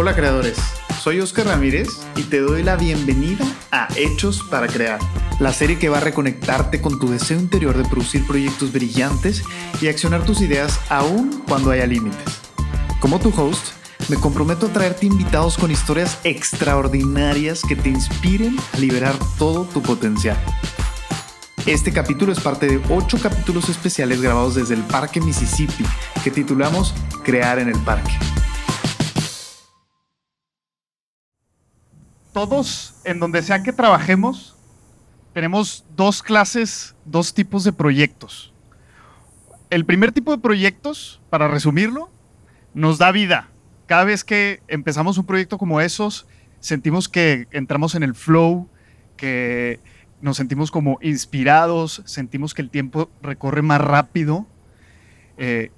Hola creadores, soy Oscar Ramírez y te doy la bienvenida a Hechos para Crear, la serie que va a reconectarte con tu deseo interior de producir proyectos brillantes y accionar tus ideas aún cuando haya límites. Como tu host, me comprometo a traerte invitados con historias extraordinarias que te inspiren a liberar todo tu potencial. Este capítulo es parte de ocho capítulos especiales grabados desde el Parque Mississippi que titulamos Crear en el Parque. Todos, en donde sea que trabajemos, tenemos dos clases, dos tipos de proyectos. El primer tipo de proyectos, para resumirlo, nos da vida. Cada vez que empezamos un proyecto como esos, sentimos que entramos en el flow, que nos sentimos como inspirados, sentimos que el tiempo recorre más rápido. Eh,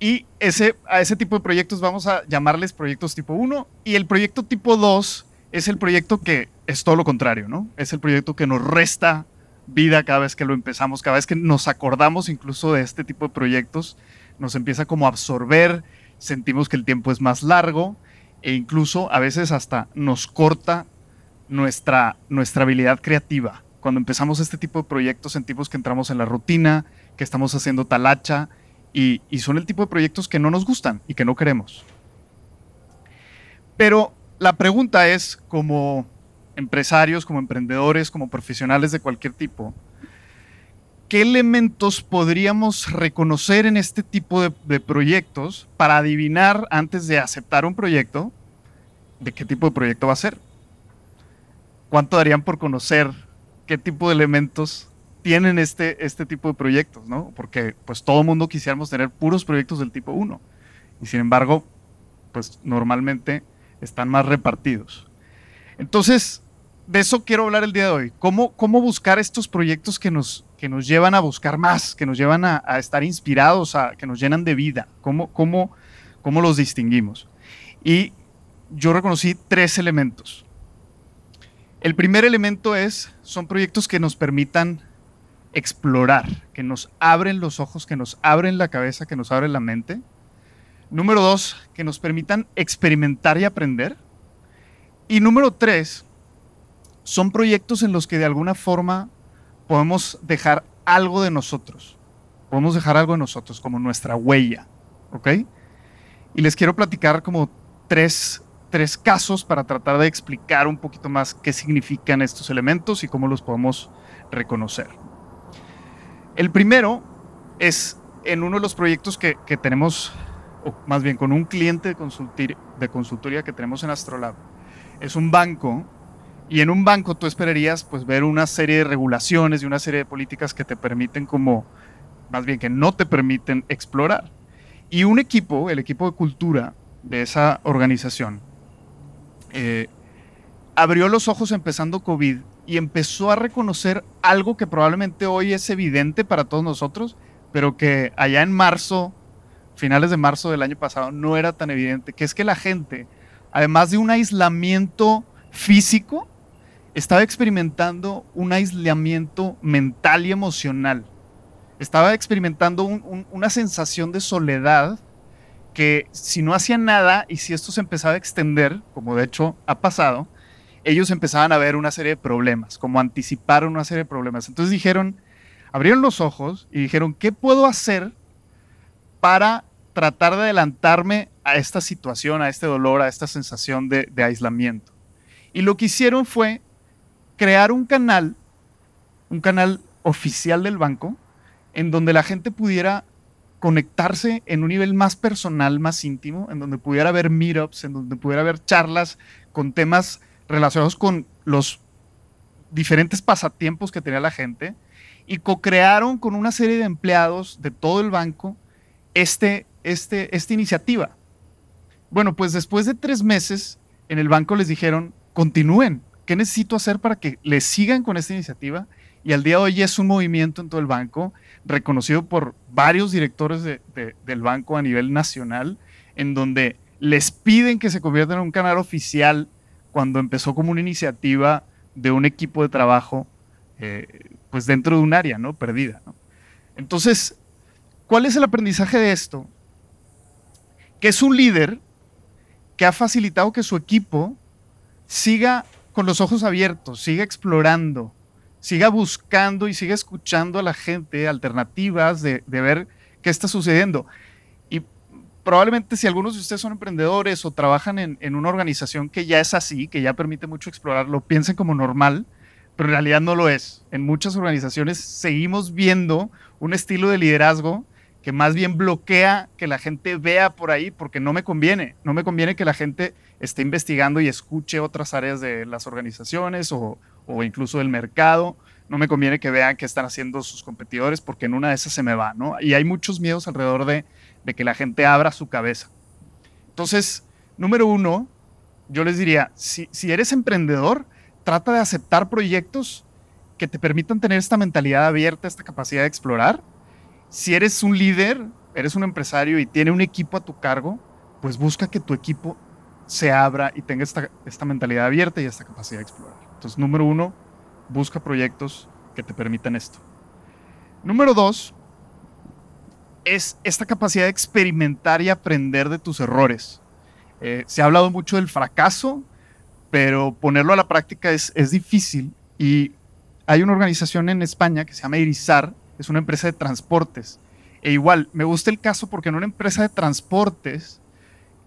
y ese, a ese tipo de proyectos vamos a llamarles proyectos tipo 1. Y el proyecto tipo 2 es el proyecto que es todo lo contrario, ¿no? Es el proyecto que nos resta vida cada vez que lo empezamos, cada vez que nos acordamos incluso de este tipo de proyectos, nos empieza como a absorber, sentimos que el tiempo es más largo e incluso a veces hasta nos corta nuestra, nuestra habilidad creativa cuando empezamos este tipo de proyectos sentimos que entramos en la rutina, que estamos haciendo talacha y, y son el tipo de proyectos que no nos gustan y que no queremos. Pero la pregunta es, como empresarios, como emprendedores, como profesionales de cualquier tipo, ¿qué elementos podríamos reconocer en este tipo de, proyectos para adivinar antes de aceptar un proyecto de qué tipo de proyecto va a ser? ¿Cuánto darían por conocer qué tipo de elementos tienen este, este tipo de proyectos, ¿no? Porque pues todo mundo quisiéramos tener puros proyectos del tipo 1 y sin embargo, pues normalmente están más repartidos. Entonces, de eso quiero hablar el día de hoy. ¿Cómo, cómo buscar estos proyectos que nos, que nos llevan a buscar más, que nos llevan a, estar inspirados, a, que nos llenan de vida? ¿Cómo, cómo, ¿Cómo los distinguimos? Y yo reconocí tres elementos. El primer elemento es, son proyectos que nos permitan explorar, que nos abren los ojos, que nos abren la cabeza, que nos abren la mente. Número dos, que nos permitan experimentar y aprender. Y número tres, son proyectos en los que de alguna forma podemos dejar algo de nosotros. Podemos dejar algo de nosotros, como nuestra huella. ¿Ok? Y les quiero platicar como tres tres casos para tratar de explicar un poquito más qué significan estos elementos y cómo los podemos reconocer. El primero es en uno de los proyectos que, que tenemos, más bien con un cliente de, de consultoría que tenemos en Astrolab. Es un banco y en un banco tú esperarías pues ver una serie de regulaciones y una serie de políticas que te permiten como, más bien que no te permiten explorar. Y un equipo, el equipo de cultura de esa organización, eh, abrió los ojos empezando COVID y empezó a reconocer algo que probablemente hoy es evidente para todos nosotros, pero que allá en marzo, finales de marzo del año pasado, no era tan evidente, que es que la gente, además de un aislamiento físico, estaba experimentando un aislamiento mental y emocional. Estaba experimentando un, un, una sensación de soledad que si no hacían nada y si esto se empezaba a extender, como de hecho ha pasado, ellos empezaban a ver una serie de problemas, como anticiparon una serie de problemas. Entonces dijeron, abrieron los ojos y dijeron, ¿qué puedo hacer para tratar de adelantarme a esta situación, a este dolor, a esta sensación de, aislamiento? Y lo que hicieron fue crear un canal, un canal oficial del banco, en donde la gente pudiera conectarse en un nivel más personal, más íntimo, en donde pudiera haber meetups, en donde pudiera haber charlas con temas relacionados con los diferentes pasatiempos que tenía la gente y co-crearon con una serie de empleados de todo el banco este, este, esta iniciativa. Bueno, pues después de tres meses en el banco les dijeron, continúen, ¿qué necesito hacer para que les sigan con esta iniciativa? Y al día de hoy es un movimiento en todo el banco reconocido por varios directores de, de, del banco a nivel nacional, en donde les piden que se conviertan en un canal oficial cuando empezó como una iniciativa de un equipo de trabajo, eh, pues dentro de un área, ¿no? Perdida. Entonces, ¿cuál es el aprendizaje de esto? Que es un líder que ha facilitado que su equipo siga con los ojos abiertos, siga explorando, siga buscando y siga escuchando a la gente alternativas de, ver qué está sucediendo. Y probablemente si algunos de ustedes son emprendedores o trabajan en, en, una organización que ya es así, que ya permite mucho explorar, lo piensen como normal, pero en realidad no lo es. En muchas organizaciones seguimos viendo un estilo de liderazgo que más bien bloquea que la gente vea por ahí porque no me conviene. No me conviene que la gente esté investigando y escuche otras áreas de las organizaciones o, o incluso del mercado. No me conviene que vean qué están haciendo sus competidores porque en una de esas se me va, ¿no? Y hay muchos miedos alrededor de, de que la gente abra su cabeza. Entonces, número uno, yo les diría, si, si eres emprendedor, trata de aceptar proyectos que te permitan tener esta mentalidad abierta, esta capacidad de explorar. Si eres un líder, eres un empresario y tiene un equipo a tu cargo, pues busca que tu equipo se abra y tenga esta, esta mentalidad abierta y esta capacidad de explorar. Entonces, número uno, busca proyectos que te permitan esto. Número dos, es esta capacidad de experimentar y aprender de tus errores. Eh, se ha hablado mucho del fracaso, pero ponerlo a la práctica es, es difícil. Y hay una organización en España que se llama Irizar, es una empresa de transportes. E igual, me gusta el caso porque en una empresa de transportes,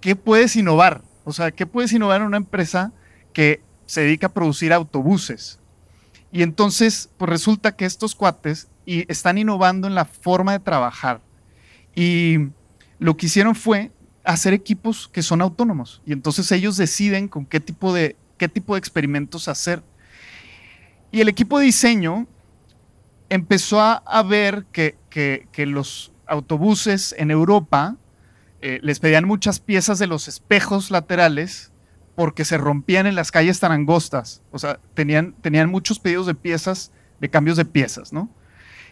¿qué puedes innovar? O sea, ¿qué puedes innovar en una empresa que se dedica a producir autobuses. Y entonces, pues resulta que estos cuates y están innovando en la forma de trabajar. Y lo que hicieron fue hacer equipos que son autónomos. Y entonces ellos deciden con qué tipo de, qué tipo de experimentos hacer. Y el equipo de diseño empezó a, ver que, los autobuses en Europa eh, les pedían muchas piezas de los espejos laterales porque se rompían en las calles tan angostas. O sea, tenían, tenían muchos pedidos de piezas, de cambios de piezas, ¿no?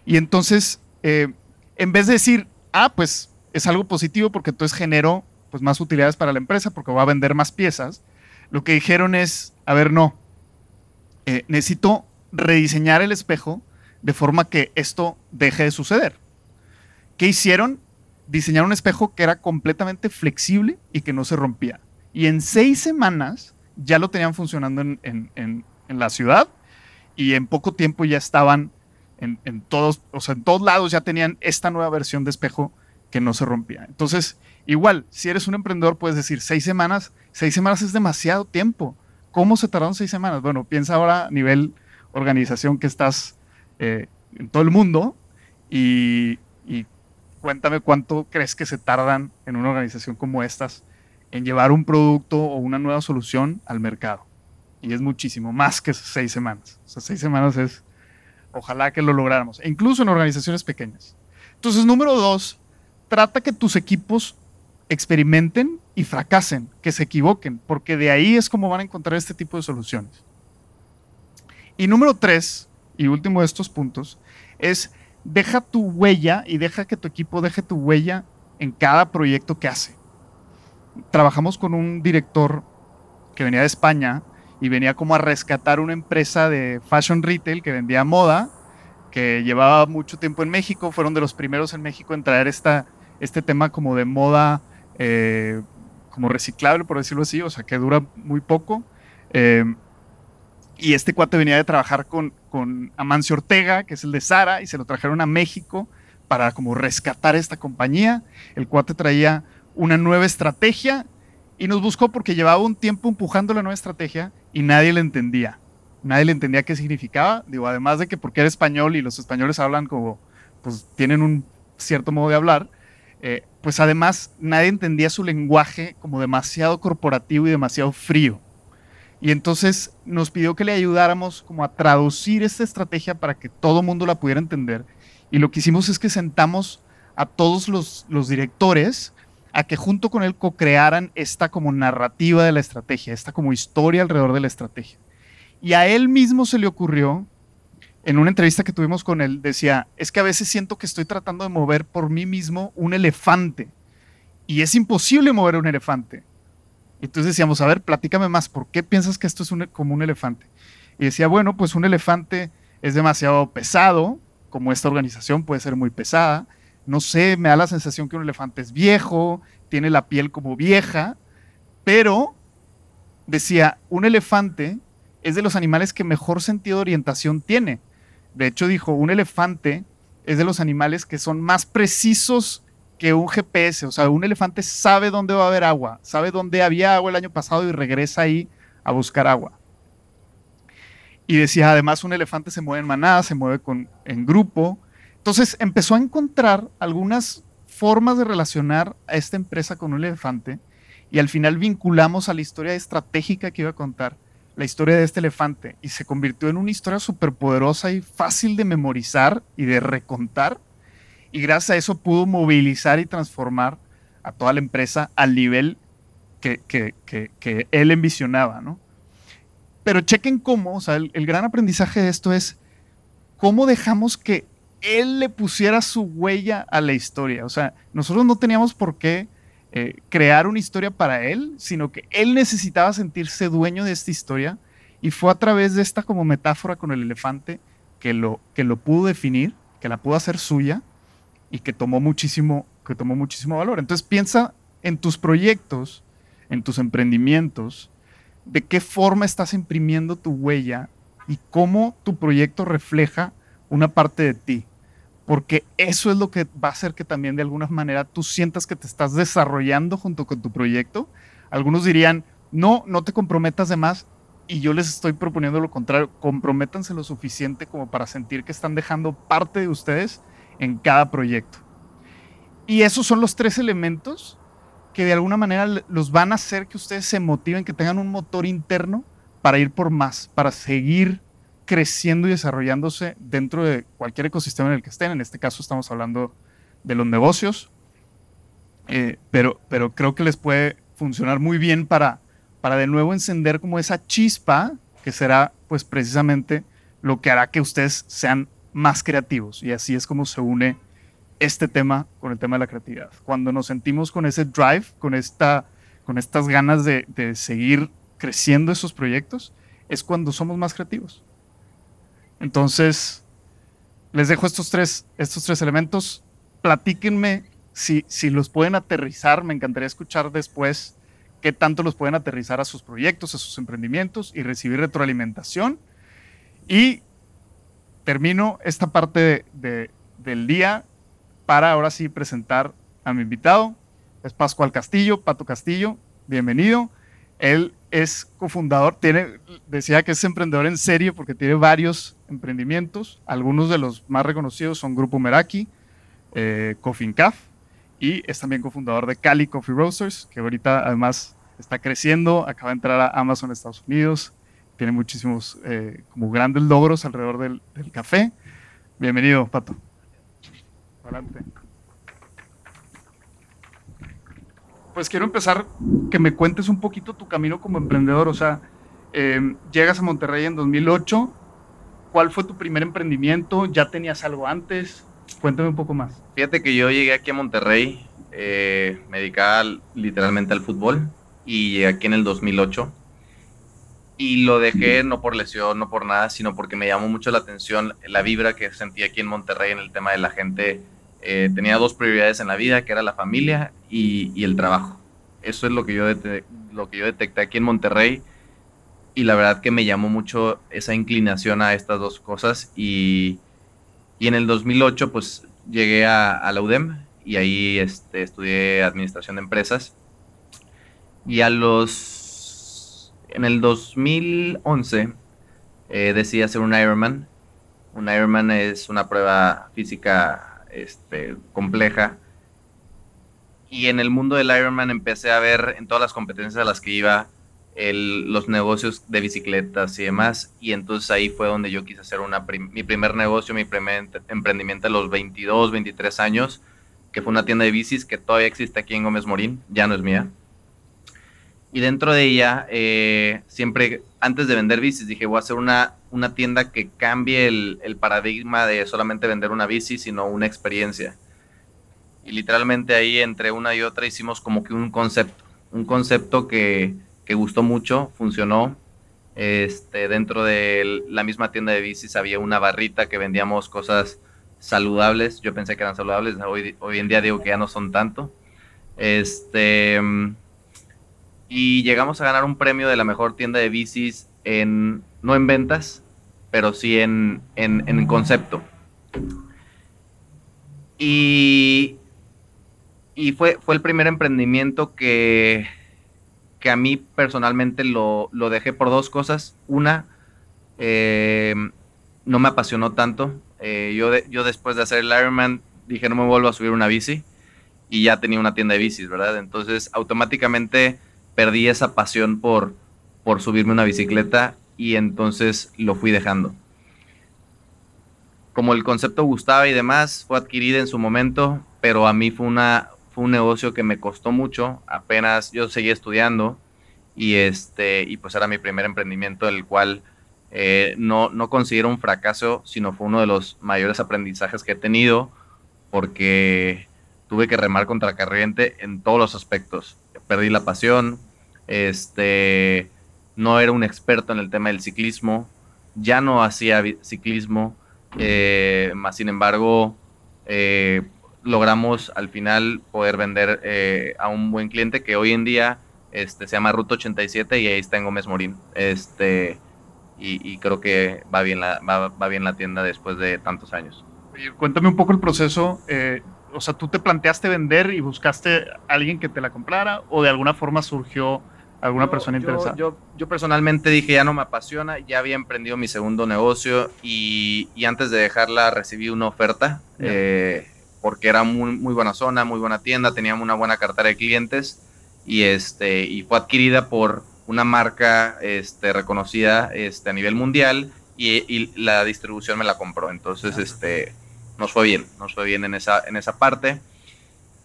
Y entonces, eh, en vez de decir, ah, pues es algo positivo porque entonces generó pues, más utilidades para la empresa porque va a vender más piezas, lo que dijeron es, a ver, no, eh, necesito rediseñar el espejo de forma que esto deje de suceder. ¿Qué hicieron? Diseñar un espejo que era completamente flexible y que no se rompía. Y en seis semanas ya lo tenían funcionando en, la ciudad y en poco tiempo ya estaban en, todos, o sea, en todos lados ya tenían esta nueva versión de espejo que no se rompía. Entonces, igual, si eres un emprendedor, puedes decir seis semanas, seis semanas es demasiado tiempo. ¿Cómo se tardaron seis semanas? Bueno, piensa ahora a nivel organización que estás eh, en todo el mundo y, cuéntame cuánto crees que se tardan en una organización como estas en llevar un producto o una nueva solución al mercado. Y es muchísimo, más que seis semanas. O sea, seis semanas es, ojalá que lo lográramos, e incluso en organizaciones pequeñas. Entonces, número dos, trata que tus equipos experimenten y fracasen, que se equivoquen, porque de ahí es como van a encontrar este tipo de soluciones. Y número tres, y último de estos puntos, es deja tu huella y deja que tu equipo deje tu huella en cada proyecto que hace trabajamos con un director que venía de España y venía como a rescatar una empresa de fashion retail que vendía moda, que llevaba mucho tiempo en México, fueron de los primeros en México en traer esta, este tema como de moda, eh, como reciclable, por decirlo así, o sea, que dura muy poco. Eh, y este cuate venía de trabajar con, con Amancio Ortega, que es el de Sara, y se lo trajeron a México para como rescatar esta compañía. El cuate traía una nueva estrategia y nos buscó porque llevaba un tiempo empujando la nueva estrategia y nadie le entendía. Nadie le entendía qué significaba. Digo, además de que porque era español y los españoles hablan como, pues tienen un cierto modo de hablar, eh, pues además nadie entendía su lenguaje como demasiado corporativo y demasiado frío. Y entonces nos pidió que le ayudáramos como a traducir esta estrategia para que todo mundo la pudiera entender. Y lo que hicimos es que sentamos a todos los, directores a que junto con él co-crearan esta como narrativa de la estrategia, esta como historia alrededor de la estrategia. Y a él mismo se le ocurrió, en una entrevista que tuvimos con él, decía, es que a veces siento que estoy tratando de mover por mí mismo un elefante y es imposible mover un elefante. Y entonces decíamos, a ver, platícame más, ¿por qué piensas que esto es como un elefante? Y decía, bueno, pues un elefante es demasiado pesado, como esta organización puede ser muy pesada, no sé, me da la sensación que un elefante es viejo, tiene la piel como vieja, Pero decía, un elefante es de los animales que mejor sentido de orientación tiene. De hecho, dijo, un elefante es de los animales que son más precisos que un GPS. O sea, un elefante sabe dónde va a haber agua, sabe dónde había agua el año pasado y regresa ahí a buscar agua. Y decía, además, un elefante se mueve en manada, se mueve con, en grupo. Entonces empezó a encontrar algunas formas de relacionar a esta empresa con un elefante y al final vinculamos a la historia estratégica que iba a contar la historia de este elefante y se convirtió en una historia súper poderosa y fácil de memorizar y de recontar. Y gracias a eso pudo movilizar y transformar a toda la empresa al nivel que, que, él envisionaba, ¿no? Pero chequen cómo, o sea, el, el gran aprendizaje de esto es cómo dejamos que él le pusiera su huella a la historia. O sea, nosotros no teníamos por qué eh, crear una historia para él, sino que él necesitaba sentirse dueño de esta historia y fue a través de esta como metáfora con el elefante que lo, que lo pudo definir, que la pudo hacer suya y que tomó muchísimo, que tomó muchísimo valor. Entonces piensa en tus proyectos, en tus emprendimientos, de qué forma estás imprimiendo tu huella y cómo tu proyecto refleja una parte de ti porque eso es lo que va a hacer que también de alguna manera tú sientas que te estás desarrollando junto con tu proyecto. Algunos dirían, no, no te comprometas de más, y yo les estoy proponiendo lo contrario, comprométanse lo suficiente como para sentir que están dejando parte de ustedes en cada proyecto. Y esos son los tres elementos que de alguna manera los van a hacer que ustedes se motiven, que tengan un motor interno para ir por más, para seguir creciendo y desarrollándose dentro de cualquier ecosistema en el que estén. En este caso estamos hablando de los negocios, eh, pero, pero creo que les puede funcionar muy bien para, para de nuevo encender como esa chispa que será pues precisamente lo que hará que ustedes sean más creativos. Y así es como se une este tema con el tema de la creatividad. Cuando nos sentimos con ese drive, con, esta, con estas ganas de, seguir creciendo esos proyectos, es cuando somos más creativos. Entonces, les dejo estos tres, estos tres elementos. Platíquenme si, si los pueden aterrizar. Me encantaría escuchar después qué tanto los pueden aterrizar a sus proyectos, a sus emprendimientos y recibir retroalimentación. Y termino esta parte del día para ahora sí presentar a mi invitado. Es Pascual Castillo, Pato Castillo. Bienvenido. Él es cofundador, tiene, decía que es emprendedor en serie porque tiene varios emprendimientos. Algunos de los más reconocidos son Grupo Meraki, eh, Coffee Caf y es también cofundador de Cali Coffee Roasters, que ahorita además está creciendo, acaba de entrar a Amazon Estados Unidos, tiene muchísimos eh, como grandes logros alrededor del, café. Bienvenido, Pato. Adelante. pues quiero empezar que me cuentes un poquito tu camino como emprendedor. O sea, em, llegas a Monterrey en 2008. ¿Cuál fue tu primer emprendimiento? ¿Ya tenías algo antes? Cuéntame un poco más. Fíjate que yo llegué aquí a Monterrey, eh, me dedicaba literalmente al fútbol y llegué aquí en el 2008. Y lo dejé no por lesión, no por nada, sino porque me llamó mucho la atención la vibra que sentí aquí en Monterrey en el tema de la gente eh, tenía dos prioridades en la vida, que era la familia y, el trabajo. Eso es lo que, yo lo que yo detecté aquí en Monterrey y la verdad que me llamó mucho esa inclinación a estas dos cosas y, en el 2008 pues llegué a, la UDEM y ahí este, estudié administración de empresas y a los en el 2011 eh, decidí hacer un Ironman un Ironman es una prueba física este, compleja. Y en el mundo del Ironman empecé a ver en todas las competencias a las que iba los negocios de bicicletas y demás. Y entonces ahí fue donde yo quise hacer una mi primer negocio, mi primer emprendimiento a los 22, 23 años, que fue una tienda de bicis que todavía existe aquí en Gómez Morín, ya no es mía. Y dentro de ella, eh, siempre antes de vender bicis, dije, voy a hacer una, una tienda que cambie el, el, paradigma de solamente vender una bici, sino una experiencia. Y literalmente ahí entre una y otra hicimos como que un concepto, un concepto que, que gustó mucho, funcionó. Este, dentro de la misma tienda de bicis había una barrita que vendíamos cosas saludables. Yo pensé que eran saludables, hoy, hoy en día digo que ya no son tanto. Este y llegamos a ganar un premio de la mejor tienda de bicis en, no en ventas, pero sí en, en, concepto. Y, y fue, fue el primer emprendimiento que, que a mí personalmente lo, lo dejé por dos cosas. Una, eh, no me apasionó tanto. Eh, yo, yo después de hacer el Ironman dije no me vuelvo a subir una bici y ya tenía una tienda de bicis, ¿verdad? Entonces automáticamente perdí esa pasión por, por subirme una bicicleta y entonces lo fui dejando. Como el concepto gustaba y demás, fue adquirida en su momento, pero a mí fue, una, fue un negocio que me costó mucho. Apenas yo seguía estudiando y, este, y pues era mi primer emprendimiento, el cual eh, no, no considero un fracaso, sino fue uno de los mayores aprendizajes que he tenido porque tuve que remar contra corriente en todos los aspectos. Perdí la pasión, este, no era un experto en el tema del ciclismo, ya no hacía ciclismo, eh, más sin embargo, eh, logramos al final poder vender eh, a un buen cliente que hoy en día este, se llama Ruta 87 y ahí está en Gómez Morín. Este, y, creo que va bien, la, va, bien la tienda después de tantos años. cuéntame un poco el proceso o sea, tú te planteaste vender y buscaste a alguien que te la comprara o de alguna forma surgió alguna persona interesada? Yo, yo, personalmente dije, ya no me apasiona, ya había emprendido mi segundo negocio y, y antes de dejarla recibí una oferta eh, porque era muy, muy buena zona, muy buena tienda, teníamos una buena cartera de clientes y, este, y fue adquirida por una marca este, reconocida este, a nivel mundial y, y la distribución me la compró. Entonces, este nos fue bien, nos fue bien en esa, en esa parte.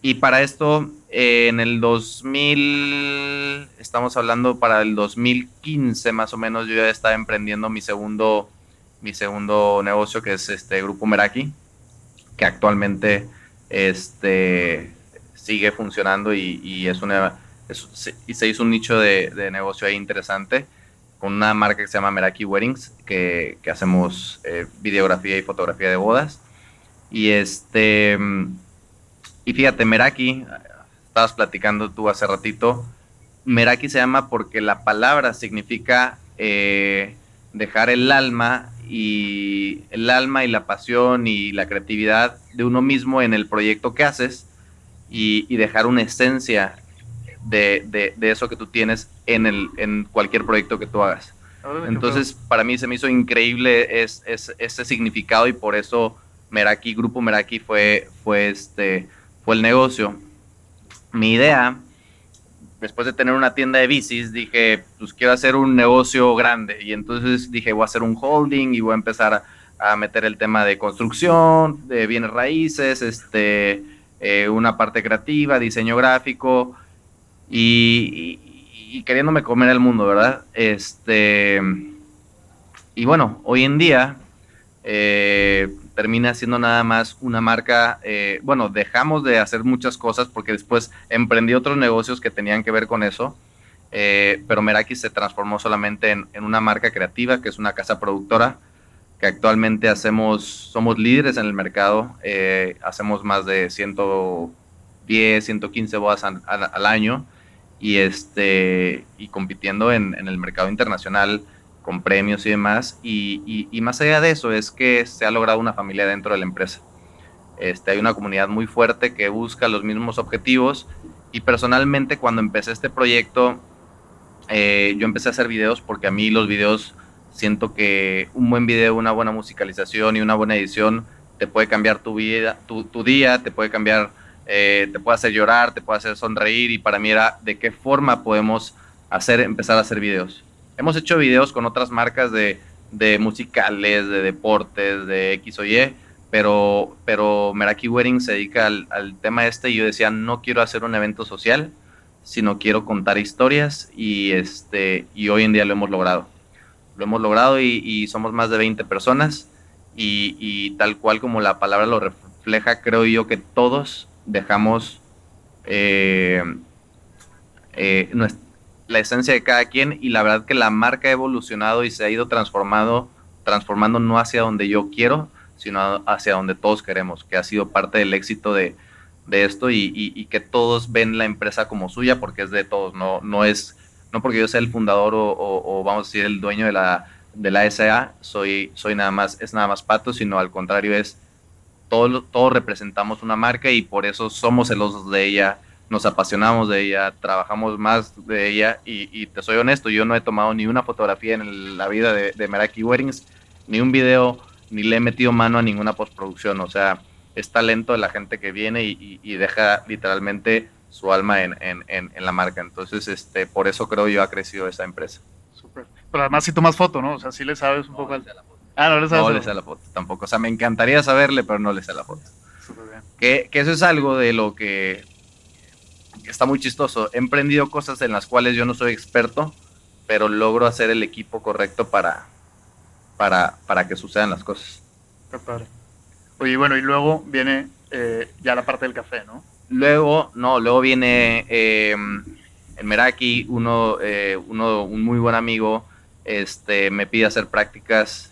Y para esto, eh, en el 2000, estamos hablando para el 2015 más o menos, yo ya estaba emprendiendo mi segundo, mi segundo negocio, que es este Grupo Meraki, que actualmente este, sigue funcionando y, es una, y se hizo un nicho de, negocio ahí interesante con una marca que se llama Meraki Weddings, que, hacemos eh, videografía y fotografía de bodas. Y este, y fíjate, Meraki, estabas platicando tú hace ratito, Meraki se llama porque la palabra significa eh, dejar el alma y el alma y la pasión y la creatividad de uno mismo en el proyecto que haces y, dejar una esencia de, eso que tú tienes en, el, en cualquier proyecto que tú hagas. Entonces, para mí se me hizo increíble es, ese significado y por eso Meraki, Grupo Meraki fue, fue, este, fue el negocio. Mi idea, después de tener una tienda de bicis, dije, pues quiero hacer un negocio grande. Y entonces dije, voy a hacer un holding y voy a empezar a, meter el tema de construcción, de bienes raíces, este, eh, una parte creativa, diseño gráfico y, queriéndome comer el mundo, ¿verdad? Este, y bueno, hoy en día eh, termina siendo nada más una marca, eh, bueno, dejamos de hacer muchas cosas porque después emprendí otros negocios que tenían que ver con eso, eh, pero Meraki se transformó solamente en, una marca creativa, que es una casa productora, que actualmente hacemos, somos líderes en el mercado, eh, hacemos más de 110, 115 bodas al, año y, este, y compitiendo en, en el mercado internacional con premios y demás. Y, más allá de eso es que se ha logrado una familia dentro de la empresa. Este, hay una comunidad muy fuerte que busca los mismos objetivos y personalmente cuando empecé este proyecto eh, yo empecé a hacer videos porque a mí los videos siento que un buen video, una buena musicalización y una buena edición te puede cambiar tu vida, tu, día, te puede cambiar, eh, te puede hacer llorar, te puede hacer sonreír y para mí era de qué forma podemos hacer, empezar a hacer videos. Hemos hecho videos con otras marcas de, musicales, de deportes, de X o Y, pero, pero Meraki Wedding se dedica al, tema este y yo decía, no quiero hacer un evento social, sino quiero contar historias y, este, y hoy en día lo hemos logrado. Lo hemos logrado y, somos más de 20 personas y, tal cual como la palabra lo refleja, creo yo que todos dejamos eh, eh, la esencia de cada quien y la verdad que la marca ha evolucionado y se ha ido transformando, transformando no hacia donde yo quiero, sino hacia donde todos queremos, que ha sido parte del éxito de, de esto y, que todos ven la empresa como suya porque es de todos, no, no es, no porque yo sea el fundador o, vamos a decir el dueño de la, de la SA, soy, soy nada más, es nada más Pato, sino al contrario es, todos, todos representamos una marca y por eso somos celosos de ella, nos apasionamos de ella, trabajamos más de ella y, te soy honesto, yo no he tomado ni una fotografía en la vida de, de Meraki Weddings, ni un video, ni le he metido mano a ninguna postproducción, o sea, es talento de la gente que viene y, deja literalmente su alma en, la marca. Entonces, este, por eso creo yo ha crecido esa empresa. Súper. Pero además si tomas foto, ¿no? O sea, sí le sabes un poco al... Ah, no le sabes. No le sé la foto tampoco. O sea, me encantaría saberle, pero no le sé la foto. Súper bien. Que, que eso es algo de lo que está muy chistoso. He emprendido cosas en las cuales yo no soy experto, pero logro hacer el equipo correcto para, para, para que sucedan las cosas. Qué padre. Oye, bueno, y luego viene eh, ya la parte del café, ¿no? Luego, no, luego viene eh, en Meraki, uno, eh, uno, un muy buen amigo, este, me pide hacer prácticas.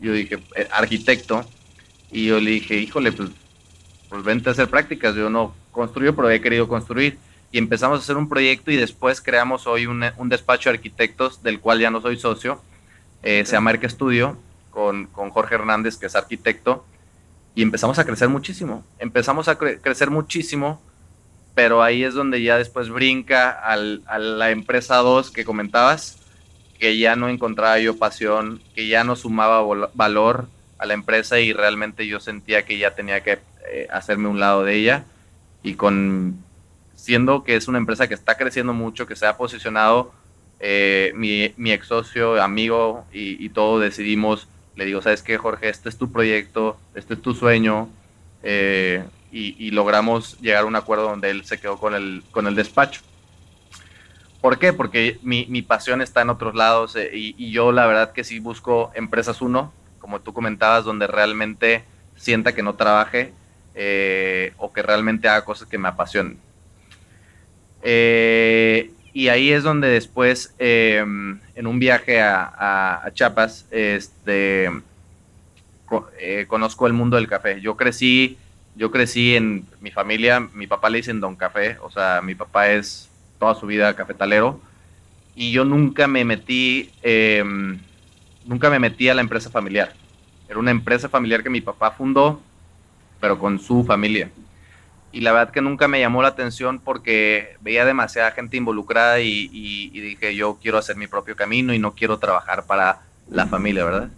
Yo dije, eh, arquitecto, y yo le dije, híjole, pues, pues vente a hacer prácticas. Yo no construyo, pero he querido construir. Y empezamos a hacer un proyecto y después creamos hoy un, un despacho de arquitectos del cual ya no soy socio. se llama Arca Studio con, con Jorge Hernández, que es arquitecto y empezamos a crecer muchísimo. Empezamos a crecer muchísimo, pero ahí es donde ya después brinca al, a la empresa 2 que comentabas, que ya no encontraba yo pasión, que ya no sumaba valor a la empresa y realmente yo sentía que ya tenía que eh, hacerme un lado de ella y con siendo que es una empresa que está creciendo mucho, que se ha posicionado, eh, mi, mi, ex socio, amigo y, y todo decidimos le digo, ¿sabes qué, Jorge? Este es tu proyecto, este es tu sueño, eh, y, logramos llegar a un acuerdo donde él se quedó con el, con el despacho. ¿Por qué? Porque mi, mi pasión está en otros lados eh, y, yo la verdad que sí busco empresas uno, como tú comentabas, donde realmente sienta que no trabaje eh, o que realmente haga cosas que me apasionen. Eh, y ahí es donde después, em, en un viaje a, a, Chiapas, este, eh, conozco el mundo del café. Yo crecí, yo crecí en mi familia, mi papá le dicen Don Café, o sea, mi papá es toda su vida cafetalero, y yo nunca me metí, em, nunca me metí a la empresa familiar. Era una empresa familiar que mi papá fundó, pero con su familia y la verdad que nunca me llamó la atención porque veía demasiada gente involucrada y, dije yo quiero hacer mi propio camino y no quiero trabajar para la familia, ¿verdad?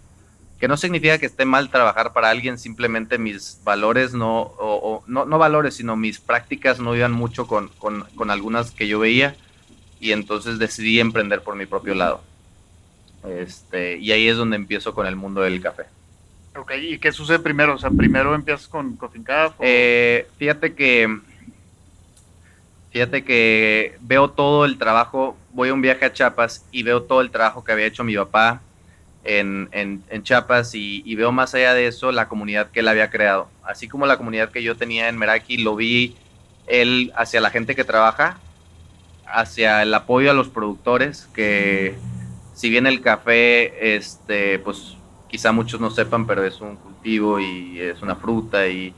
Que no significa que esté mal trabajar para alguien, simplemente mis valores no, o, no, no, valores, sino mis prácticas no iban mucho con, con, con algunas que yo veía y entonces decidí emprender por mi propio lado. Este, y ahí es donde empiezo con el mundo del café. Ok, ¿y qué sucede primero? O sea, primero empiezas con Coffee eh, fíjate que. Fíjate que veo todo el trabajo. Voy a un viaje a Chiapas y veo todo el trabajo que había hecho mi papá en, en, Chiapas y, veo más allá de eso la comunidad que él había creado. Así como la comunidad que yo tenía en Meraki, lo vi él hacia la gente que trabaja, hacia el apoyo a los productores, que si bien el café, este, pues quizá muchos no sepan, pero es un cultivo y es una fruta y,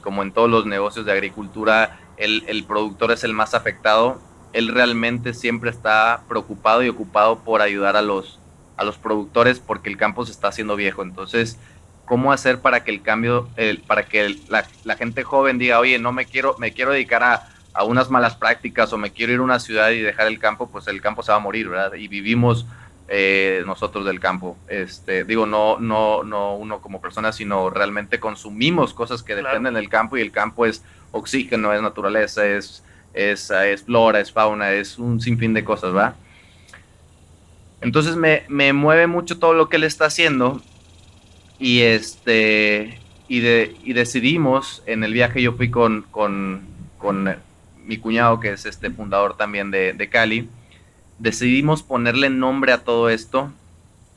como en todos los negocios de agricultura, el, productor es el más afectado. Él realmente siempre está preocupado y ocupado por ayudar a los, a los productores porque el campo se está haciendo viejo. Entonces, ¿cómo hacer para que el cambio, para que la, gente joven diga, oye, no me quiero, me quiero dedicar a, a unas malas prácticas o me quiero ir a una ciudad y dejar el campo? Pues el campo se va a morir, ¿verdad? Y vivimos eh, nosotros del campo. Este, digo, no, no, no uno como persona, sino realmente consumimos cosas que dependen del campo y el campo es oxígeno, es naturaleza, es, es, es flora, es fauna, es un sinfín de cosas, ¿va? Entonces me, me, mueve mucho todo lo que él está haciendo y este y, de, y decidimos en el viaje yo fui con, con, con mi cuñado que es este fundador también de, de Cali decidimos ponerle nombre a todo esto,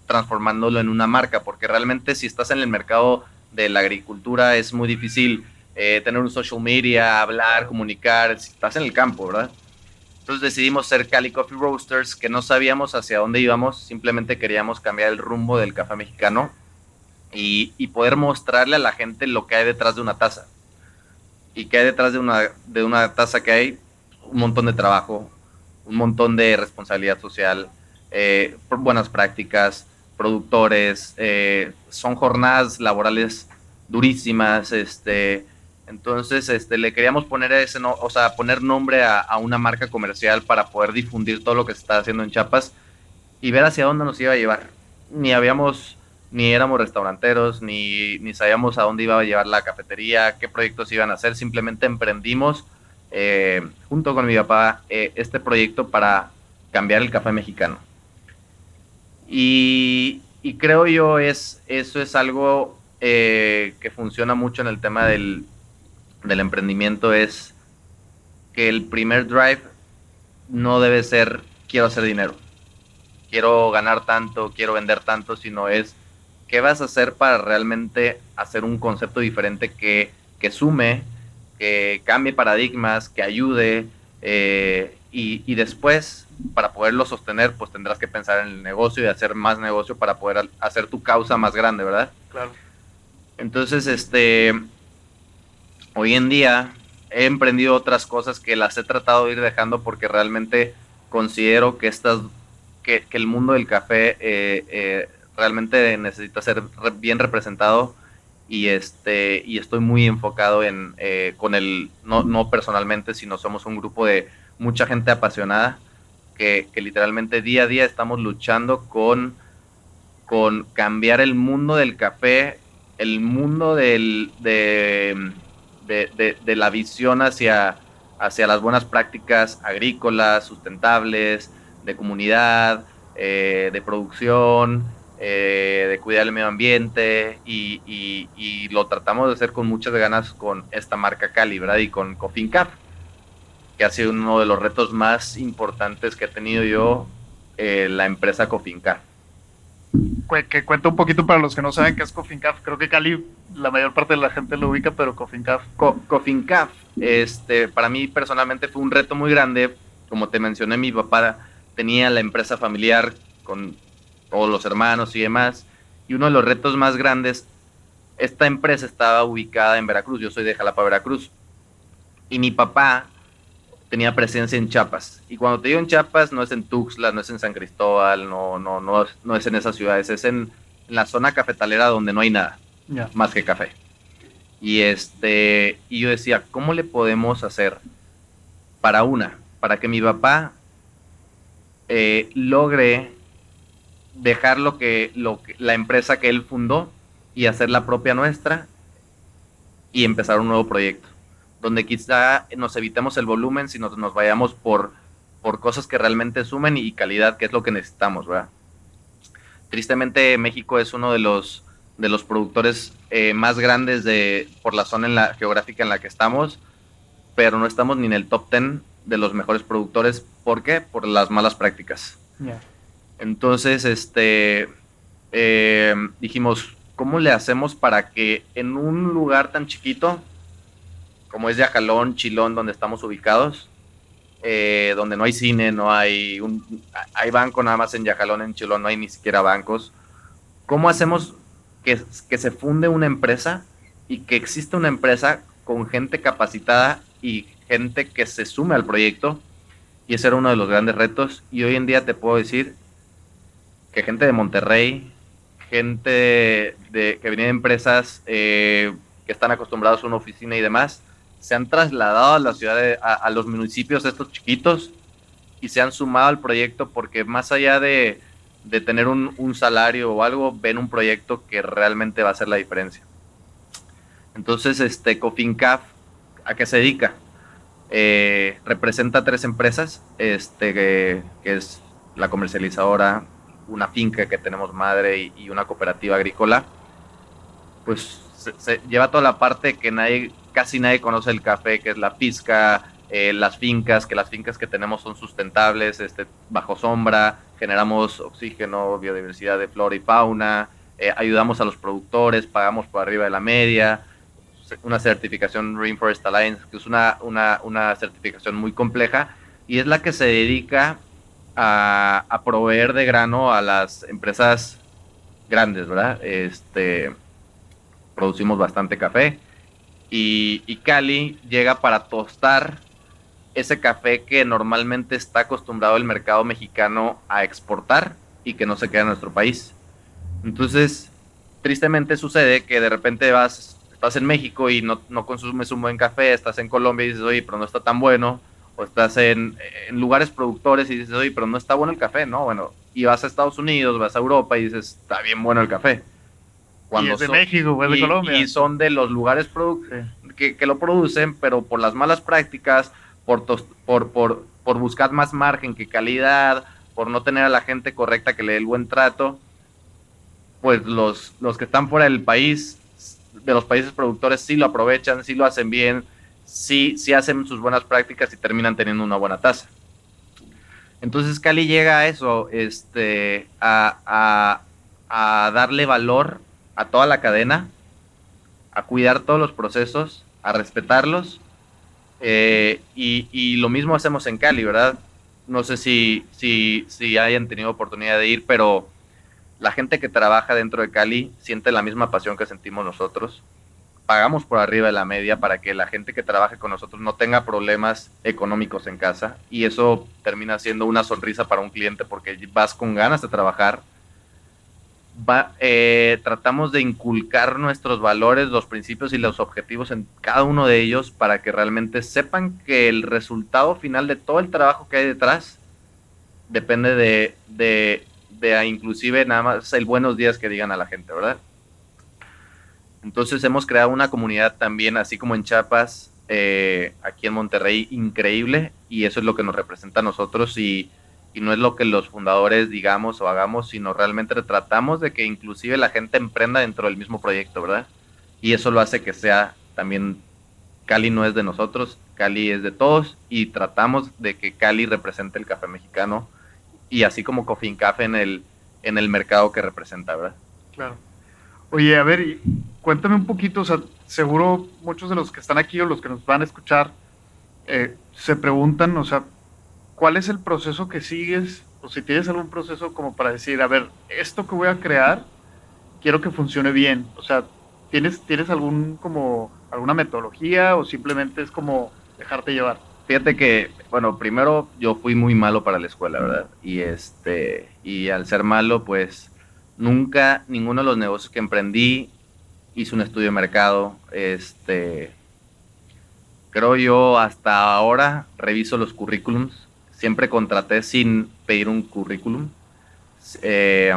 transformándolo en una marca, porque realmente si estás en el mercado de la agricultura es muy difícil eh, tener un social media, hablar, comunicar, si estás en el campo, ¿verdad? Entonces decidimos ser Cali Coffee Roasters, que no sabíamos hacia dónde íbamos, simplemente queríamos cambiar el rumbo del café mexicano y, poder mostrarle a la gente lo que hay detrás de una taza. y que hay detrás de una, de una taza que hay un montón de trabajo, un montón de responsabilidad social, eh, buenas prácticas, productores, eh, son jornadas laborales durísimas, este, entonces este, le queríamos poner ese, no, o sea, poner nombre a, una marca comercial para poder difundir todo lo que se está haciendo en Chiapas y ver hacia dónde nos iba a llevar. Ni habíamos, ni éramos restauranteros, ni, ni sabíamos a dónde iba a llevar la cafetería, qué proyectos iban a hacer, simplemente emprendimos eh, junto con mi papá eh, este proyecto para cambiar el café mexicano. Y, creo yo es eso es algo eh, que funciona mucho en el tema del, del emprendimiento es que el primer drive no debe ser quiero hacer dinero, quiero ganar tanto, quiero vender tanto, sino es qué vas a hacer para realmente hacer un concepto diferente que, que sume, que cambie paradigmas, que ayude eh, y, y, después para poderlo sostener pues tendrás que pensar en el negocio y hacer más negocio para poder hacer tu causa más grande, ¿verdad? Claro. Entonces, este, hoy en día he emprendido otras cosas que las he tratado de ir dejando porque realmente considero que estas que, el mundo del café eh, eh, realmente necesita ser bien representado y este y estoy muy enfocado en eh, con el no, no personalmente sino somos un grupo de mucha gente apasionada que, que literalmente día a día estamos luchando con con cambiar el mundo del café el mundo del, de, de, la visión hacia, hacia las buenas prácticas agrícolas, sustentables, de comunidad, eh, de producción, eh, de cuidar el medio ambiente y, lo tratamos de hacer con muchas ganas con esta marca Cali, ¿verdad? Y con CofinCaf, que ha sido uno de los retos más importantes que ha tenido yo eh, la empresa CofinCaf que cuenta un poquito para los que no saben qué es CofinCaf. Creo que Cali, la mayor parte de la gente lo ubica, pero CofinCaf. Co CofinCaf, este, para mí personalmente fue un reto muy grande. Como te mencioné, mi papá tenía la empresa familiar con todos los hermanos y demás. Y uno de los retos más grandes, esta empresa estaba ubicada en Veracruz. Yo soy de Jalapa, Veracruz. Y mi papá tenía presencia en Chiapas. Y cuando te digo en Chiapas, no es en Tuxtla, no es en San Cristóbal, no, no, no, no es en esas ciudades, es en, la zona cafetalera donde no hay nada más que café. Y, este, y yo decía, ¿cómo le podemos hacer para una? Para que mi papá eh, logre dejar lo que, lo que, la empresa que él fundó y hacer la propia nuestra y empezar un nuevo proyecto donde quizá nos evitemos el volumen, sino nos vayamos por, por cosas que realmente sumen y calidad, que es lo que necesitamos, ¿verdad? Tristemente México es uno de los, de los productores eh, más grandes de, por la zona en la, geográfica en la que estamos, pero no estamos ni en el top 10 de los mejores productores. ¿Por qué? Por las malas prácticas. Entonces, este, eh, dijimos, ¿cómo le hacemos para que en un lugar tan chiquito como es Yajalón, Chilón, donde estamos ubicados, eh, donde no hay cine, no hay un, hay banco nada más en Yajalón, en Chilón no hay ni siquiera bancos. ¿Cómo hacemos que, que se funde una empresa y que exista una empresa con gente capacitada y gente que se sume al proyecto? Y ese era uno de los grandes retos. Y hoy en día te puedo decir que gente de Monterrey, gente de, que viene de empresas eh, que están acostumbrados a una oficina y demás, se han trasladado a la ciudad, a, los municipios estos chiquitos y se han sumado al proyecto porque más allá de, tener un, salario o algo, ven un proyecto que realmente va a hacer la diferencia. Entonces, este CofinCaf, ¿a qué se dedica? Eh, representa tres empresas, este, que, es la comercializadora, una finca que tenemos madre y, una cooperativa agrícola. Pues se, lleva toda la parte que nadie casi nadie conoce el café, que es la pizca, eh, las fincas, que las fincas que tenemos son sustentables, este, bajo sombra, generamos oxígeno, biodiversidad de flora y fauna, eh, ayudamos a los productores, pagamos por arriba de la media, una certificación Rainforest Alliance, que es una, una, una certificación muy compleja y es la que se dedica a, proveer de grano a las empresas grandes, ¿verdad? Este, producimos bastante café Y, y Cali llega para tostar ese café que normalmente está acostumbrado el mercado mexicano a exportar y que no se queda en nuestro país. Entonces, tristemente sucede que de repente vas, estás en México y no, no consumes un buen café, estás en Colombia y dices, oye, pero no está tan bueno, o estás en, en, lugares productores y dices, oye, pero no está bueno el café, ¿no? Bueno, y vas a Estados Unidos, vas a Europa y dices, está bien bueno el café. Cuando y es de México, es de Colombia. Y son de los lugares que, que, lo producen, pero por las malas prácticas, por, por, por, por buscar más margen que calidad, por no tener a la gente correcta que le dé el buen trato, pues los, los que están fuera del país, de los países productores, sí lo aprovechan, sí lo hacen bien, sí, sí hacen sus buenas prácticas y terminan teniendo una buena tasa. Entonces Cali llega a eso, este, a, darle valor a toda la cadena, a cuidar todos los procesos, a respetarlos. Eh, y, y, lo mismo hacemos en Cali, ¿verdad? No sé si, si, si hayan tenido oportunidad de ir, pero la gente que trabaja dentro de Cali siente la misma pasión que sentimos nosotros. Pagamos por arriba de la media para que la gente que trabaje con nosotros no tenga problemas económicos en casa y eso termina siendo una sonrisa para un cliente porque vas con ganas de trabajar. Eh, tratamos de inculcar nuestros valores, los principios y los objetivos en cada uno de ellos para que realmente sepan que el resultado final de todo el trabajo que hay detrás depende de, de de inclusive nada más el buenos días que digan a la gente, ¿verdad? Entonces hemos creado una comunidad también, así como en Chiapas, eh, aquí en Monterrey, increíble, y eso es lo que nos representa a nosotros y, no es lo que los fundadores digamos o hagamos, sino realmente tratamos de que inclusive la gente emprenda dentro del mismo proyecto, ¿verdad? Y eso lo hace que sea también, Cali no es de nosotros, Cali es de todos y tratamos de que Cali represente el café mexicano y así como Coffee Café en el, en el mercado que representa, ¿verdad? Claro. Oye, a ver, cuéntame un poquito, o sea, seguro muchos de los que están aquí o los que nos van a escuchar eh, se preguntan, o sea, ¿cuál es el proceso que sigues? O si tienes algún proceso como para decir, a ver, esto que voy a crear, quiero que funcione bien. O sea, ¿tienes, tienes algún como alguna metodología o simplemente es como dejarte llevar? Fíjate que, bueno, primero yo fui muy malo para la escuela, ¿verdad? Y este, y al ser malo, pues nunca, ninguno de los negocios que emprendí hice un estudio de mercado. Este, creo yo hasta ahora reviso los currículums. Siempre contraté sin pedir un currículum. Eh,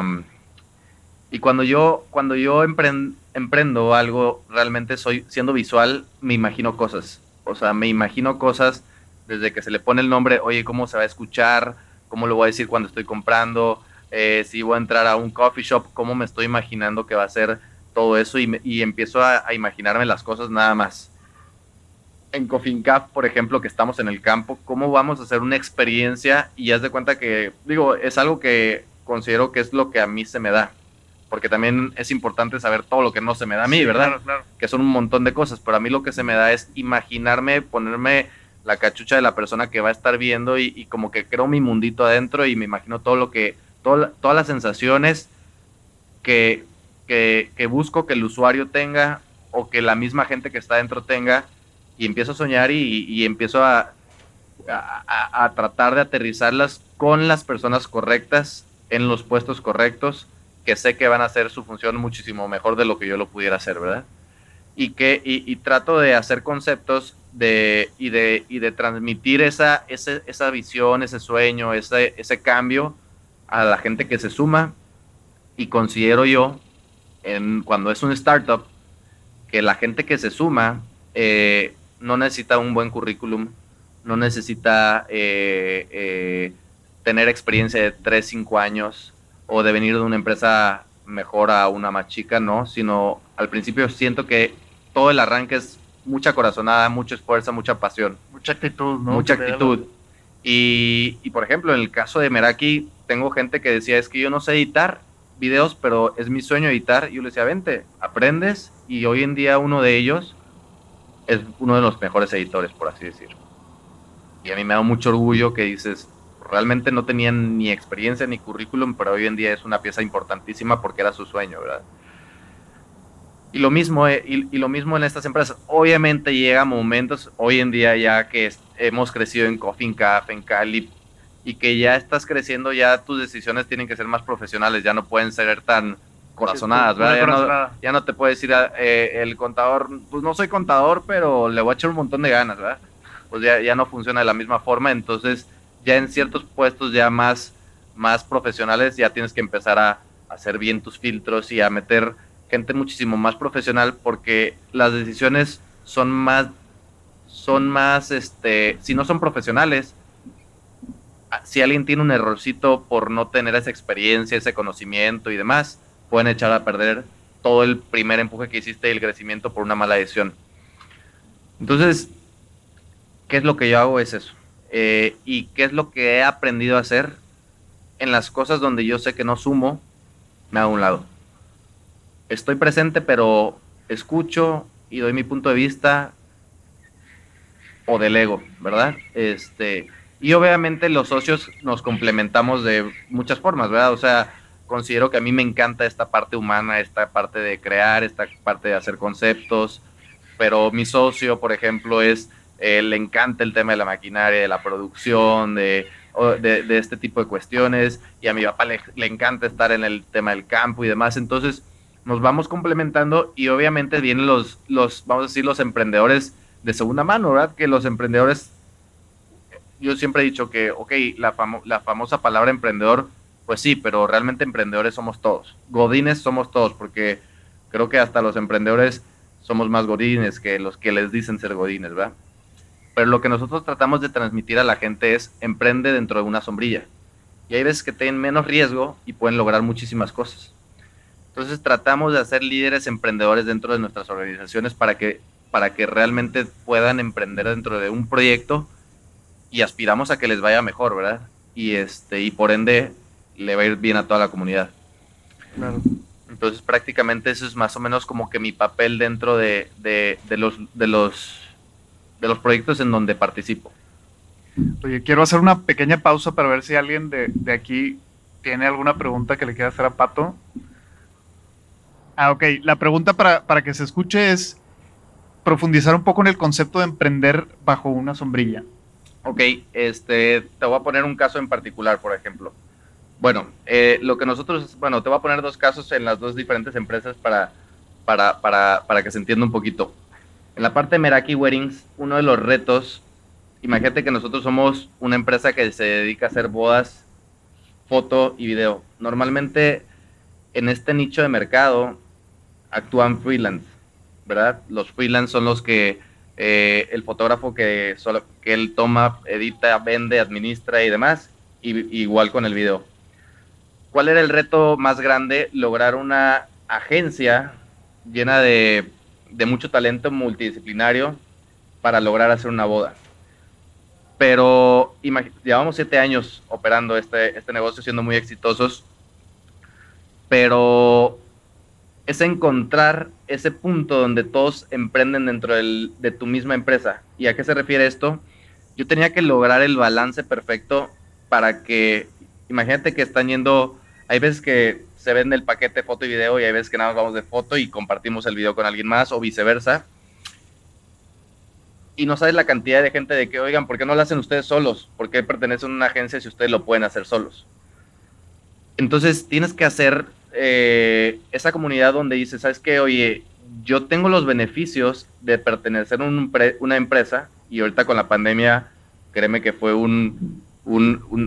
y cuando yo, cuando yo emprendo algo, realmente soy, siendo visual, me imagino cosas. O sea, me imagino cosas desde que se le pone el nombre, oye, ¿cómo se va a escuchar? ¿Cómo lo voy a decir cuando estoy comprando? Eh, si voy a entrar a un coffee shop, ¿cómo me estoy imaginando que va a ser todo eso? Y, empiezo a, imaginarme las cosas nada más. En Cup, por ejemplo, que estamos en el campo, ¿cómo vamos a hacer una experiencia? Y haz de cuenta que, digo, es algo que considero que es lo que a mí se me da. Porque también es importante saber todo lo que no se me da a mí, ¿verdad? Claro, claro. Que son un montón de cosas, pero a mí lo que se me da es imaginarme, ponerme la cachucha de la persona que va a estar viendo y, como que creo mi mundito adentro y me imagino todo lo que, todas las sensaciones que, que, busco que el usuario tenga o que la misma gente que está adentro tenga y empiezo a soñar y, empiezo a, a, tratar de aterrizarlas con las personas correctas en los puestos correctos que sé que van a hacer su función muchísimo mejor de lo que yo lo pudiera hacer, ¿verdad? Y que y trato de hacer conceptos de, y, de, y de transmitir esa, esa visión, ese sueño, ese, ese cambio a la gente que se suma. Y considero yo, en, cuando es un startup, que la gente que se suma eh, no necesita un buen currículum, no necesita eh, eh, tener experiencia de 3, 5 años o de venir de una empresa mejor a una más chica, no, sino al principio siento que todo el arranque es mucha corazonada, mucho esfuerzo, mucha pasión. Mucha actitud, ¿no? Mucha actitud. Y, y, por ejemplo, en el caso de Meraki, tengo gente que decía, es que yo no sé editar videos, pero es mi sueño editar. Y yo le decía, vente, aprendes. Y hoy en día uno de ellos es uno de los mejores editores, por así decirlo. Y a mí me da mucho orgullo que dices, realmente no tenían ni experiencia ni currículum, pero hoy en día es una pieza importantísima porque era su sueño, ¿verdad? Y lo mismo, eh, y, lo mismo en estas empresas. Obviamente llega momentos, hoy en día ya que hemos crecido en Coffee Café, en Cali, y que ya estás creciendo, ya tus decisiones tienen que ser más profesionales, ya no pueden ser tan corazonadas, ¿verdad? Ya no, te puede decir eh, el contador, pues no soy contador, pero le voy a echar un montón de ganas, ¿verdad? Pues ya, ya no funciona de la misma forma, entonces ya en ciertos puestos ya más, más profesionales ya tienes que empezar a hacer bien tus filtros y a meter gente muchísimo más profesional porque las decisiones son más, son más, este, si no son profesionales, si alguien tiene un errorcito por no tener esa experiencia, ese conocimiento y demás, pueden echar a perder todo el primer empuje que hiciste y el crecimiento por una mala decisión. Entonces, ¿qué es lo que yo hago? Es eso. Eh, ¿Y qué es lo que he aprendido a hacer? En las cosas donde yo sé que no sumo, me hago un lado. Estoy presente, pero escucho y doy mi punto de vista o delego, ¿verdad? Este, y obviamente los socios nos complementamos de muchas formas, ¿verdad? O sea, considero que a mí me encanta esta parte humana, esta parte de crear, esta parte de hacer conceptos, pero mi socio, por ejemplo, es, eh, le encanta el tema de la maquinaria, de la producción, de, de, este tipo de cuestiones, y a mi papá le, le, encanta estar en el tema del campo y demás, entonces nos vamos complementando y obviamente vienen los, los, vamos a decir, los emprendedores de segunda mano, ¿verdad? Que los emprendedores yo siempre he dicho que, ok, la, la famosa palabra emprendedor, pues sí, pero realmente emprendedores somos todos. Godines somos todos, porque creo que hasta los emprendedores somos más godines que los que les dicen ser godines, ¿verdad? Pero lo que nosotros tratamos de transmitir a la gente es emprende dentro de una sombrilla. Y hay veces que tienen menos riesgo y pueden lograr muchísimas cosas. Entonces tratamos de hacer líderes emprendedores dentro de nuestras organizaciones para que, para que realmente puedan emprender dentro de un proyecto y aspiramos a que les vaya mejor, ¿verdad? Y, este, y por ende le va a ir bien a toda la comunidad. Claro. Entonces prácticamente eso es más o menos como que mi papel dentro de, de, los, de, los, de los proyectos en donde participo. Oye, quiero hacer una pequeña pausa para ver si alguien de, de aquí tiene alguna pregunta que le quiera hacer a Pato. Ah, ok. La pregunta para, para que se escuche es profundizar un poco en el concepto de emprender bajo una sombrilla. Ok, este, te voy a poner un caso en particular, por ejemplo. Bueno, eh, lo que nosotros, bueno, te voy a poner dos casos en las dos diferentes empresas para, para, para, para que se entienda un poquito. En la parte de Meraki Weddings, uno de los retos, imagínate que nosotros somos una empresa que se dedica a hacer bodas, foto y video. Normalmente en este nicho de mercado actúan freelance, ¿verdad? Los freelance son los que eh, el fotógrafo que, solo, que él toma, edita, vende, administra y demás, y, igual con el video. ¿Cuál era el reto más grande? Lograr una agencia llena de, de mucho talento multidisciplinario para lograr hacer una boda. Pero llevamos siete años operando este, este negocio, siendo muy exitosos, pero es encontrar ese punto donde todos emprenden dentro de tu misma empresa. ¿Y a qué se refiere esto? Yo tenía que lograr el balance perfecto para que, imagínate que están yendo, hay veces que se vende el paquete foto y video y hay veces que nada más vamos de foto y compartimos el video con alguien más o viceversa. Y no sabes la cantidad de gente de que, oigan, ¿por qué no lo hacen ustedes solos? ¿Por qué pertenecen a una agencia si ustedes lo pueden hacer solos? Entonces tienes que hacer eh, esa comunidad donde dice, ¿sabes qué? Oye, yo tengo los beneficios de pertenecer a una empresa y ahorita con la pandemia, créeme que fue un,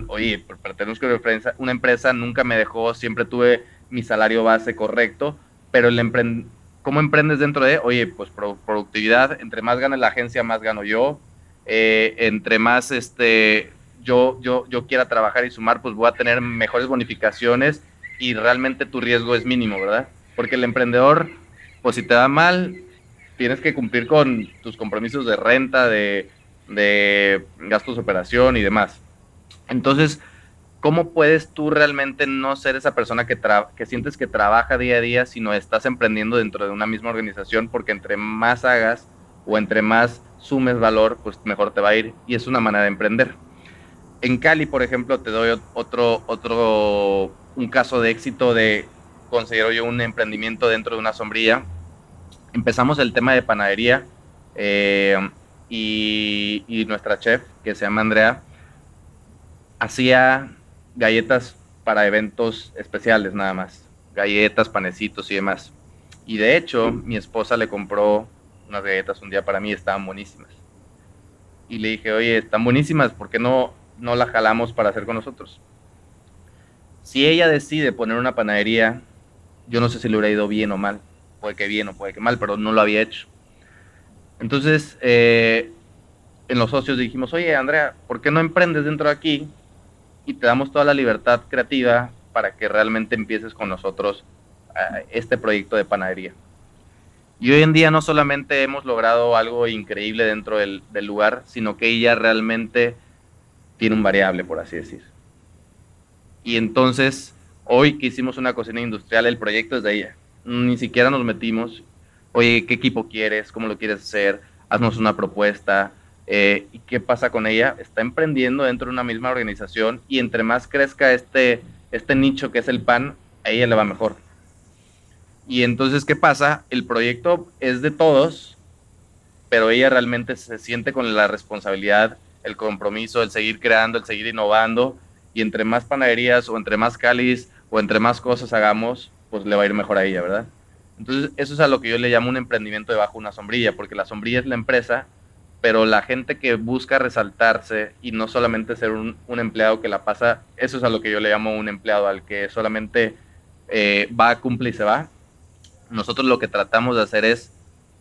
oye, pertenezco a una empresa, nunca me dejó, siempre tuve mi salario base correcto, pero el ¿cómo emprendes dentro de? Oye, pues productividad, entre más gana la agencia, más gano yo, eh, entre más este, yo, yo, yo quiera trabajar y sumar, pues voy a tener mejores bonificaciones y realmente tu riesgo es mínimo, ¿verdad? Porque el emprendedor, pues si te da mal, tienes que cumplir con tus compromisos de renta, de, gastos de operación y demás. Entonces, ¿cómo puedes tú realmente no ser esa persona que, que sientes que trabaja día a día, sino estás emprendiendo dentro de una misma organización? Porque entre más hagas o entre más sumes valor, pues mejor te va a ir. Y es una manera de emprender. En Cali, por ejemplo, te doy otro, otro un caso de éxito de, considero yo, un emprendimiento dentro de una sombrilla. empezamos el tema de panadería eh, y, y, nuestra chef, que se llama Andrea, hacía galletas para eventos especiales nada más. Galletas, panecitos y demás. Y de hecho, mi esposa le compró unas galletas un día para mí, estaban buenísimas. Y le dije, oye, están buenísimas, ¿por qué no, no la jalamos para hacer con nosotros? Si ella decide poner una panadería, yo no sé si le hubiera ido bien o mal. Puede que bien o puede que mal, pero no lo había hecho. Entonces, eh, en los socios dijimos, oye, Andrea, ¿por qué no emprendes dentro de aquí y te damos toda la libertad creativa para que realmente empieces con nosotros eh, este proyecto de panadería? Y hoy en día no solamente hemos logrado algo increíble dentro del, del lugar, sino que ella realmente tiene un variable, por así decir. Y entonces, hoy que hicimos una cocina industrial, el proyecto es de ella. Ni siquiera nos metimos, oye, ¿qué equipo quieres? ¿Cómo lo quieres hacer? Haznos una propuesta. Eh, ¿Y qué pasa con ella? Está emprendiendo dentro de una misma organización y entre más crezca este, este nicho que es el pan, a ella le va mejor. Y entonces, ¿qué pasa? El proyecto es de todos, pero ella realmente se siente con la responsabilidad, el compromiso, el seguir creando, el seguir innovando y entre más panaderías o entre más cáliz o entre más cosas hagamos, pues le va a ir mejor a ella, ¿verdad? Entonces, eso es a lo que yo le llamo un emprendimiento debajo de una sombrilla, porque la sombrilla es la empresa, pero la gente que busca resaltarse y no solamente ser un, empleado que la pasa, eso es a lo que yo le llamo un empleado, al que solamente eh, va, cumple y se va. Nosotros lo que tratamos de hacer es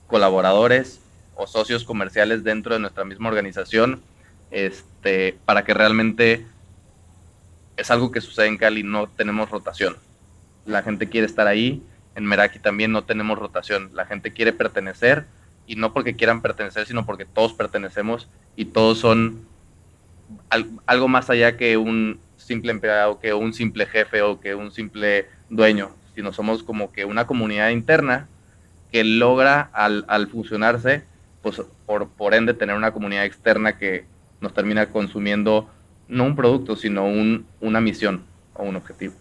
colaboradores o socios comerciales dentro de nuestra misma organización, este, para que realmente es algo que sucede en Cali, no tenemos rotación. La gente quiere estar ahí, en Meraki también no tenemos rotación. La gente quiere pertenecer y no porque quieran pertenecer, sino porque todos pertenecemos y todos son algo más allá que un simple empleado, que un simple jefe o que un simple dueño, sino somos como que una comunidad interna que logra al, al funcionarse, pues por, por ende tener una comunidad externa que nos termina consumiendo no un producto, sino un, una misión o un objetivo.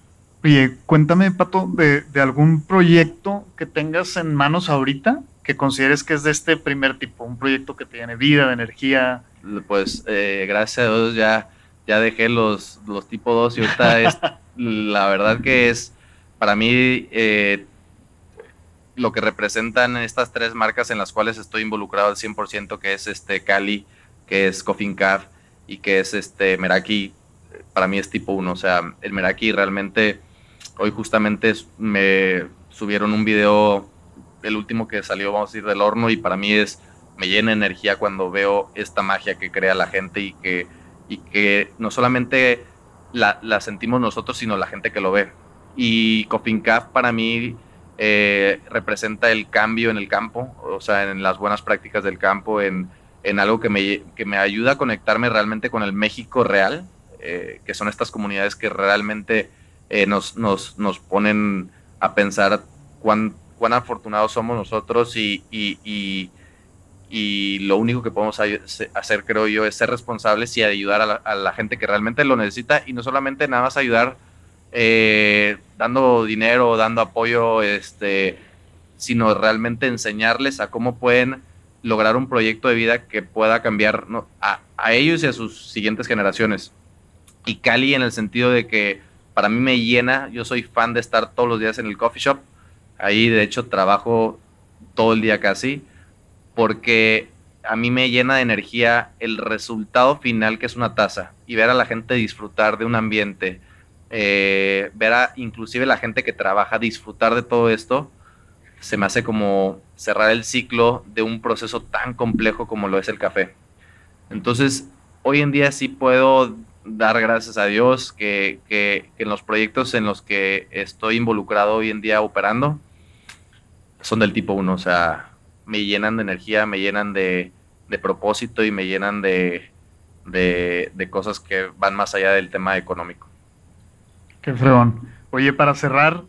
Oye, cuéntame, Pato, de, algún proyecto que tengas en manos ahorita que consideres que es de este primer tipo, un proyecto que tiene vida, de energía. Pues eh, gracias a Dios ya, ya dejé los, los tipo 2 y ahorita es la verdad que es para mí eh, lo que representan estas tres marcas en las cuales estoy involucrado al 100%, que es este Cali, que es Coffin Caf y que es este Meraki, para mí es tipo 1. O sea, el Meraki realmente, hoy justamente me subieron un video, el último que salió, vamos a decir, del horno, y para mí es, me llena energía cuando veo esta magia que crea la gente y que, y que no solamente la, sentimos nosotros, sino la gente que lo ve. Y Coffin Caf para mí eh, representa el cambio en el campo, o sea, en las buenas prácticas del campo, en en algo que me, que me ayuda a conectarme realmente con el México real, eh, que son estas comunidades que realmente eh, nos, nos, nos, ponen a pensar cuán, cuán afortunados somos nosotros y, y, y, lo único que podemos hacer, creo yo, es ser responsables y ayudar a la, gente que realmente lo necesita y no solamente nada más ayudar eh, dando dinero, dando apoyo, este, sino realmente enseñarles a cómo pueden lograr un proyecto de vida que pueda cambiar a, ellos y a sus siguientes generaciones. Y Cali en el sentido de que para mí me llena, yo soy fan de estar todos los días en el coffee shop, ahí de hecho trabajo todo el día casi, porque a mí me llena de energía el resultado final que es una taza y ver a la gente disfrutar de un ambiente, eh, ver a inclusive la gente que trabaja disfrutar de todo esto, se me hace como cerrar el ciclo de un proceso tan complejo como lo es el café. Entonces, hoy en día sí puedo dar gracias a Dios que, en los proyectos en los que estoy involucrado hoy en día operando son del tipo 1, o sea, me llenan de energía, me llenan de, propósito y me llenan de, de, cosas que van más allá del tema económico. Qué fregón. Oye, para cerrar,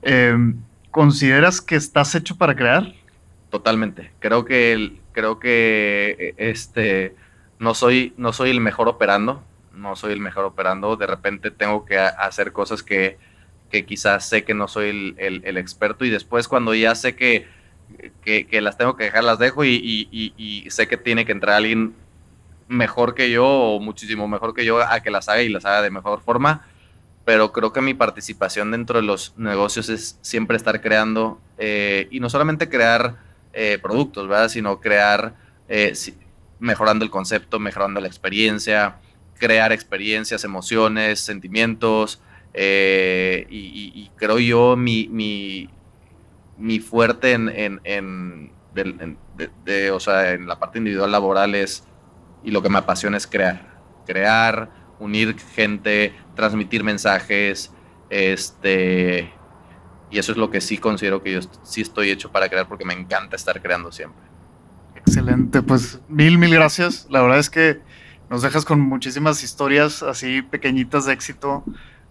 eh, ¿Consideras que estás hecho para crear? Totalmente. Creo que creo que este no soy no soy el mejor operando, no soy el mejor operando. De repente tengo que hacer cosas que, quizás sé que no soy el, experto y después cuando ya sé que que, las tengo que dejar, las dejo y, sé que tiene que entrar alguien mejor que yo o muchísimo mejor que yo a que las haga y las haga de mejor forma. Pero creo que mi participación dentro de los negocios es siempre estar creando eh, y no solamente crear eh, productos, ¿verdad? Sino crear, eh, mejorando el concepto, mejorando la experiencia, crear experiencias, emociones, sentimientos. y, creo yo mi, mi fuerte en, en, en, o sea, en la parte individual laboral es, y lo que me apasiona es crear, crear, unir gente, transmitir mensajes, este, y eso es lo que sí considero que yo sí estoy hecho para crear porque me encanta estar creando siempre. Excelente, pues mil, mil gracias. La verdad es que nos dejas con muchísimas historias así pequeñitas de éxito,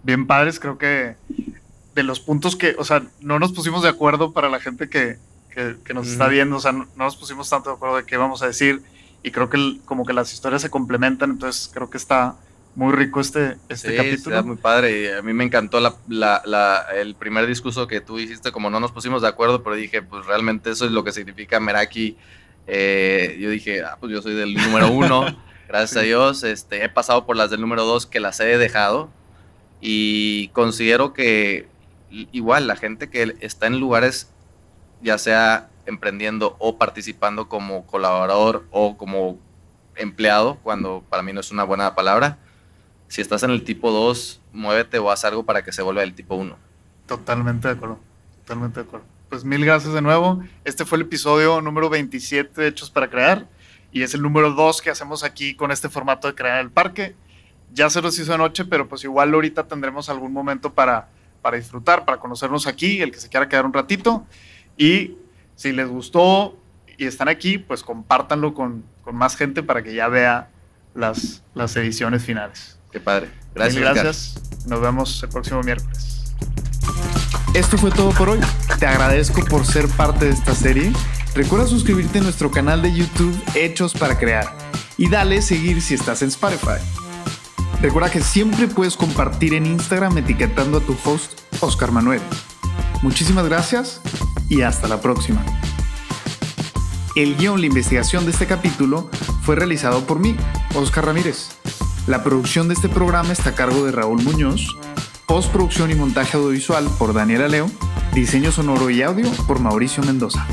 bien padres. Creo que de los puntos que, o sea, no nos pusimos de acuerdo para la gente que, que, nos está viendo, o sea, no, nos pusimos tanto de acuerdo de qué vamos a decir y creo que como que las historias se complementan, entonces creo que está muy rico este, este sí, capítulo. muy padre y a mí me encantó la, la, el primer discurso que tú hiciste, como no nos pusimos de acuerdo, pero dije, pues realmente eso es lo que significa Meraki. Eh, yo dije, ah, pues yo soy del número uno, gracias a Dios, este, he pasado por las del número dos que las he dejado y considero que igual la gente que está en lugares, ya sea emprendiendo o participando como colaborador o como empleado, cuando para mí no es una buena palabra, si estás en el tipo 2, muévete o haz algo para que se vuelva el tipo 1. Totalmente de acuerdo, totalmente de acuerdo. Pues mil gracias de nuevo. Este fue el episodio número 27 de Hechos para Crear y es el número 2 que hacemos aquí con este formato de Crear el Parque. Ya se los hizo de noche, pero pues igual ahorita tendremos algún momento para para disfrutar, para conocernos aquí, el que se quiera quedar un ratito. Y si les gustó y están aquí, pues compártanlo con, con más gente para que ya vea las, las ediciones finales. Qué padre. Gracias. gracias. Nos vemos el próximo miércoles. Esto fue todo por hoy. Te agradezco por ser parte de esta serie. Recuerda suscribirte a nuestro canal de YouTube Hechos para Crear y dale seguir si estás en Spotify. Recuerda que siempre puedes compartir en Instagram etiquetando a tu host Oscar Manuel. Muchísimas gracias y hasta la próxima. El guion, la investigación de este capítulo fue realizado por mí, Oscar Ramírez. La producción de este programa está a cargo de Raúl Muñoz, postproducción y montaje audiovisual por Daniela Leo, diseño sonoro y audio por Mauricio Mendoza.